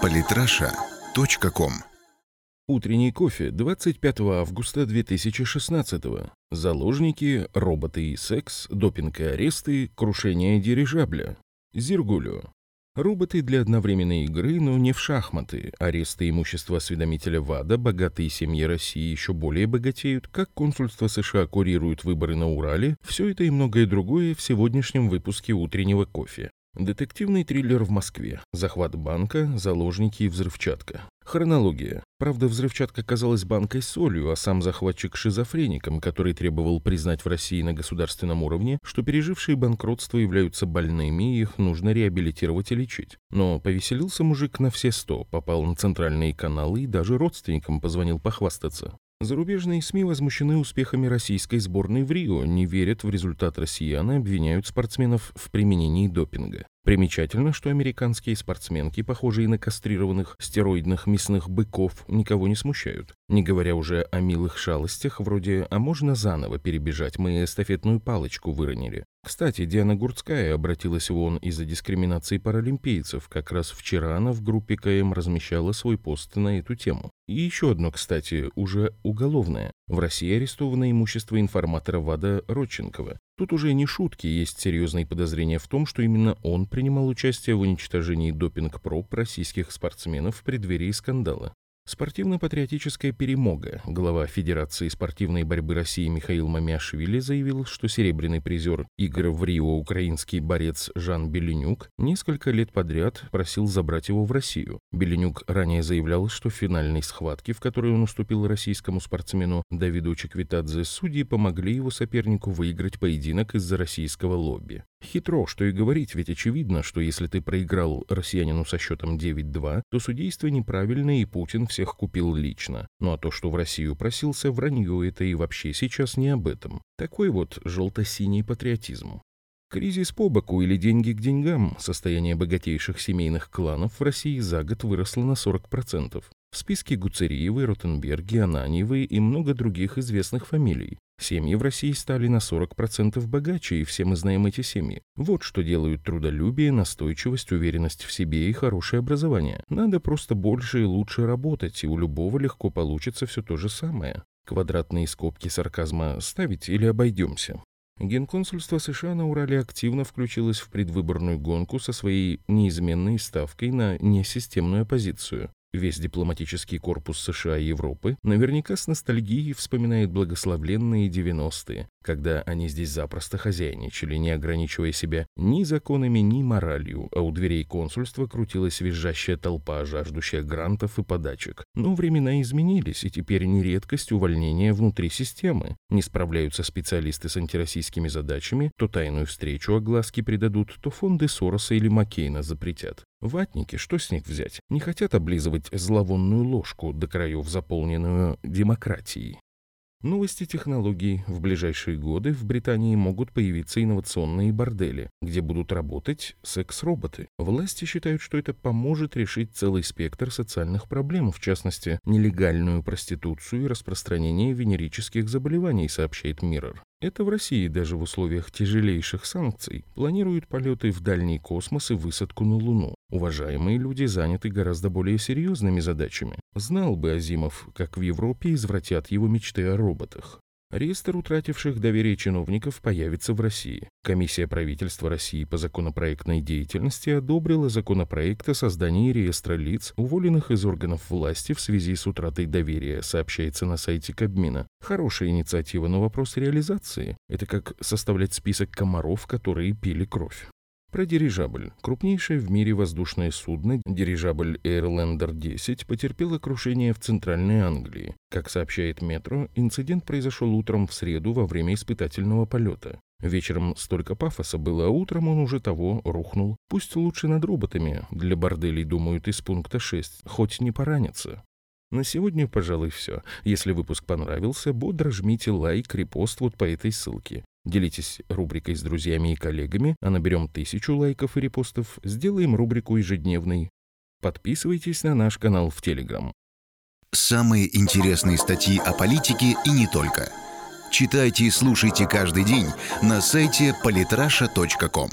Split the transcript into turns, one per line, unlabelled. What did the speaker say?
Политраша.ком
Утренний кофе 25 августа 2016 Заложники, роботы и секс, допинг и аресты, крушение дирижабля. Зиргулю. Роботы для одновременной игры, но не в шахматы. Аресты имущества осведомителя ВАДА, богатые семьи России еще более богатеют, как консульство США курирует выборы на Урале, все это и многое другое в сегодняшнем выпуске утреннего кофе. Детективный триллер в Москве. Захват банка, заложники и взрывчатка. Хронология. Правда, взрывчатка казалась банкой солью, а сам захватчик шизофреником, который требовал признать в России на государственном уровне, что пережившие банкротство являются больными и их нужно реабилитировать и лечить. Но повеселился мужик на все сто, попал на центральные каналы и даже родственникам позвонил похвастаться. Зарубежные СМИ возмущены успехами российской сборной в Рио, не верят в результат россиян и обвиняют спортсменов в применении допинга. Примечательно, что американские спортсменки, похожие на кастрированных стероидных мясных быков, никого не смущают. Не говоря уже о милых шалостях, вроде «а можно заново перебежать, мы эстафетную палочку выронили». Кстати, Диана Гурцкая обратилась в ООН из-за дискриминации паралимпийцев. Как раз вчера она в группе КМ размещала свой пост на эту тему. И еще одно, кстати, уже уголовное. В России арестовано имущество информатора ВАДА Родченкова. Тут уже не шутки, есть серьезные подозрения в том, что именно он принимал участие в уничтожении допинг-проб российских спортсменов в преддверии скандала. Спортивно-патриотическая перемога. Глава Федерации спортивной борьбы России Михаил Мамяшвили заявил, что серебряный призер игр в Рио украинский борец Жан Беленюк несколько лет подряд просил забрать его в Россию. Беленюк ранее заявлял, что в финальной схватке, в которой он уступил российскому спортсмену Давиду Чеквитадзе, судьи помогли его сопернику выиграть поединок из-за российского лобби. Хитро, что и говорить, ведь очевидно, что если ты проиграл россиянину со счетом 9-2, то судейство неправильное и Путин всех купил лично. Ну а то, что в Россию просился, вранье это и вообще сейчас не об этом. Такой вот желто-синий патриотизм. Кризис по боку или деньги к деньгам, состояние богатейших семейных кланов в России за год выросло на 40%. В списке Гуцериевы, Ротенберги, Ананьевы и много других известных фамилий. Семьи в России стали на 40% богаче, и все мы знаем эти семьи. Вот что делают трудолюбие, настойчивость, уверенность в себе и хорошее образование. Надо просто больше и лучше работать, и у любого легко получится все то же самое. Квадратные скобки сарказма ставить или обойдемся? Генконсульство США на Урале активно включилось в предвыборную гонку со своей неизменной ставкой на несистемную оппозицию. Весь дипломатический корпус США и Европы наверняка с ностальгией вспоминает благословленные 90-е, когда они здесь запросто хозяйничали, не ограничивая себя ни законами, ни моралью, а у дверей консульства крутилась визжащая толпа, жаждущая грантов и подачек. Но времена изменились, и теперь не редкость увольнения внутри системы. Не справляются специалисты с антироссийскими задачами, то тайную встречу огласки придадут, то фонды Сороса или Маккейна запретят. Ватники, что с них взять? Не хотят облизывать зловонную ложку до краев, заполненную демократией. Новости технологий. В ближайшие годы в Британии могут появиться инновационные бордели, где будут работать секс-роботы. Власти считают, что это поможет решить целый спектр социальных проблем, в частности, нелегальную проституцию и распространение венерических заболеваний, сообщает Mirror. Это в России даже в условиях тяжелейших санкций планируют полеты в дальний космос и высадку на Луну. Уважаемые люди заняты гораздо более серьезными задачами. Знал бы Азимов, как в Европе извратят его мечты о роботах. Реестр утративших доверие чиновников появится в России. Комиссия правительства России по законопроектной деятельности одобрила законопроект о создании реестра лиц, уволенных из органов власти в связи с утратой доверия, сообщается на сайте Кабмина. Хорошая инициатива, но вопрос реализации – это как составлять список комаров, которые пили кровь. Про дирижабль. Крупнейшее в мире воздушное судно, дирижабль Airlander 10, потерпело крушение в Центральной Англии. Как сообщает Метро, инцидент произошел утром в среду во время испытательного полета. Вечером столько пафоса было, а утром он уже того рухнул. Пусть лучше над роботами, для борделей думают из пункта 6, хоть не поранятся. На сегодня, пожалуй, все. Если выпуск понравился, бодро жмите лайк, репост вот по этой ссылке. Делитесь рубрикой с друзьями и коллегами, а наберем тысячу лайков и репостов, сделаем рубрику ежедневной. Подписывайтесь на наш канал в Телеграм.
Самые интересные статьи о политике и не только. Читайте и слушайте каждый день на сайте polytrasha.com.